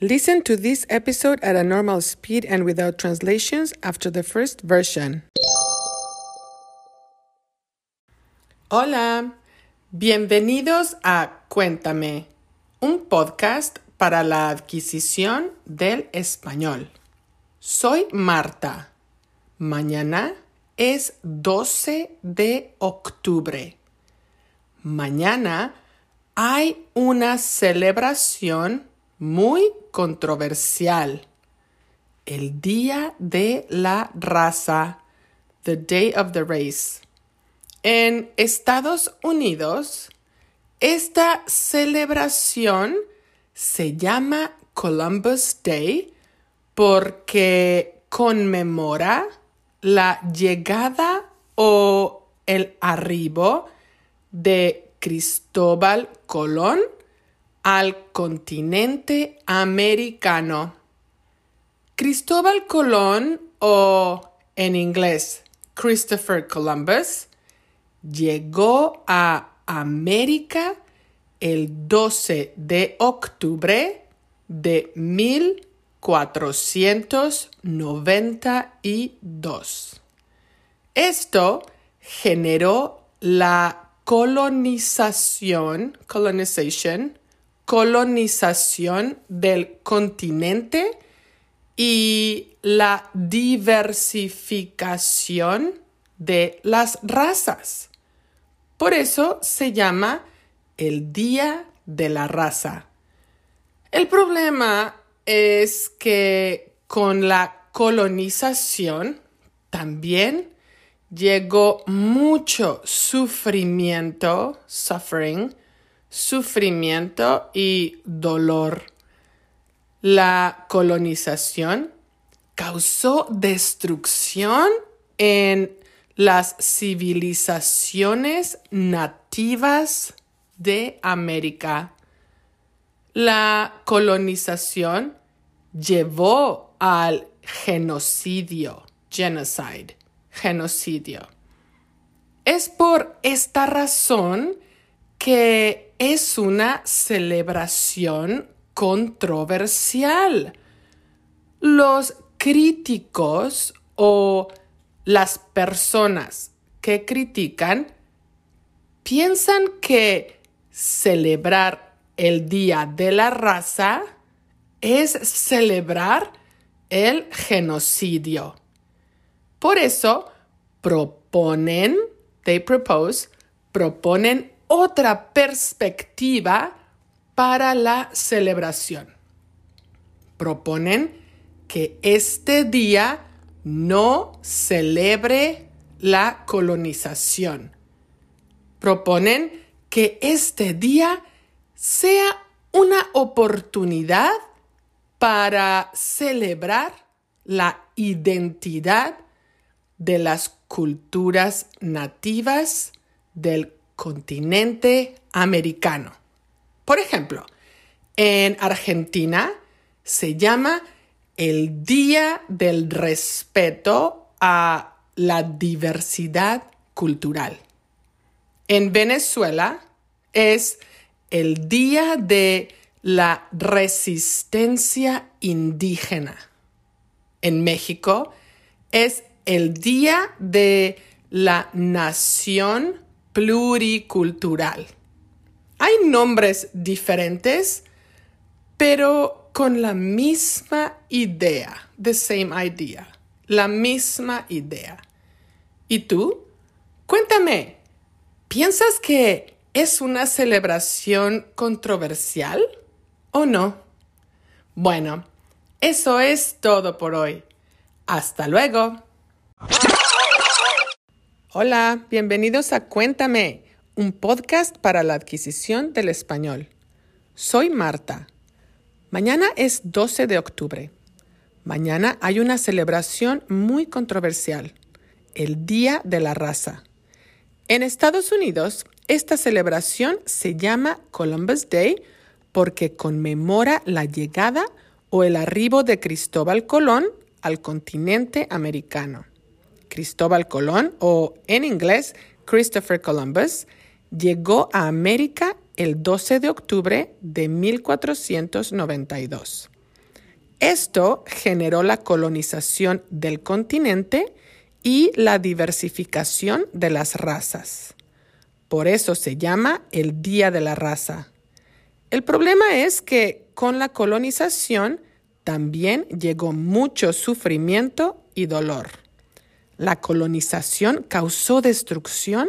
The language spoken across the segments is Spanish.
Listen to this episode at a normal speed and without translations after the first version. Hola, bienvenidos a Cuéntame, un podcast para la adquisición del español. Soy Marta. Mañana es 12 de octubre. Mañana hay una celebración muy controversial. El Día de la Raza, the Day of the Race. En Estados Unidos, esta celebración se llama Columbus Day porque conmemora la llegada o el arribo de Cristóbal Colón al continente americano. Cristóbal Colón o en inglés Christopher Columbus llegó a América el 12 de octubre de 1492. Esto generó la colonización, colonización del continente y la diversificación de las razas. Por eso se llama el Día de la Raza. El problema es que con la colonización también llegó mucho sufrimiento, suffering, sufrimiento y dolor. La colonización causó destrucción en las civilizaciones nativas de América. La colonización llevó al genocidio, genocide, genocidio. Es por esta razón que es una celebración controversial. Los críticos o las personas que critican piensan que celebrar el Día de la Raza es celebrar el genocidio. Por eso proponen, they propose, proponen otra perspectiva para la celebración. Proponen que este día no celebre la colonización. Proponen que este día sea una oportunidad para celebrar la identidad de las culturas nativas del continente americano. Por ejemplo, en Argentina se llama el Día del Respeto a la Diversidad Cultural. En Venezuela es el Día de la Resistencia Indígena. En México es el Día de la Nación Pluricultural. Hay nombres diferentes, pero con la misma idea, the same idea, la misma idea. ¿Y tú? Cuéntame, ¿piensas que es una celebración controversial o no? Bueno, eso es todo por hoy. Hasta luego. Hola, bienvenidos a Cuéntame, un podcast para la adquisición del español. Soy Marta. Mañana es 12 de octubre. Mañana hay una celebración muy controversial, el Día de la Raza. En Estados Unidos, esta celebración se llama Columbus Day porque conmemora la llegada o el arribo de Cristóbal Colón al continente americano. Cristóbal Colón o en inglés Christopher Columbus llegó a América el 12 de octubre de 1492. Esto generó la colonización del continente y la diversificación de las razas. Por eso se llama el Día de la Raza. El problema es que con la colonización también llegó mucho sufrimiento y dolor. La colonización causó destrucción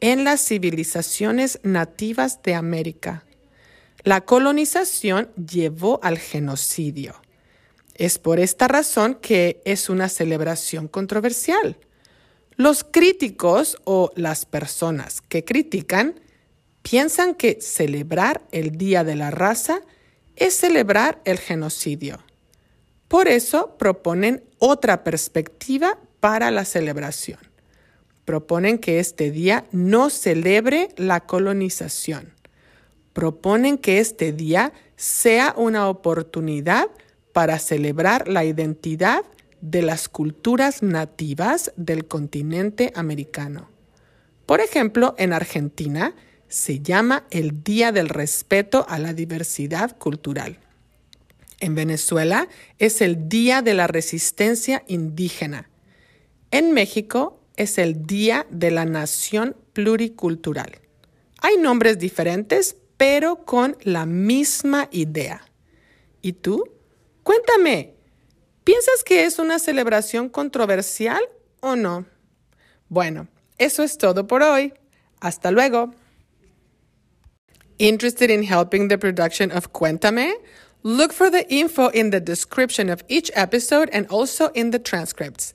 en las civilizaciones nativas de América. La colonización llevó al genocidio. Es por esta razón que es una celebración controversial. Los críticos o las personas que critican piensan que celebrar el Día de la Raza es celebrar el genocidio. Por eso proponen otra perspectiva para la celebración. Proponen que este día no celebre la colonización. Proponen que este día sea una oportunidad para celebrar la identidad de las culturas nativas del continente americano. Por ejemplo, en Argentina se llama el Día del Respeto a la Diversidad Cultural. En Venezuela es el Día de la Resistencia Indígena. En México es el Día de la Nación Pluricultural. Hay nombres diferentes, pero con la misma idea. ¿Y tú? Cuéntame, ¿piensas que es una celebración controversial o no? Bueno, eso es todo por hoy. Hasta luego. Interested in helping the production of Cuéntame? Look for the info in the description of each episode and also in the transcripts.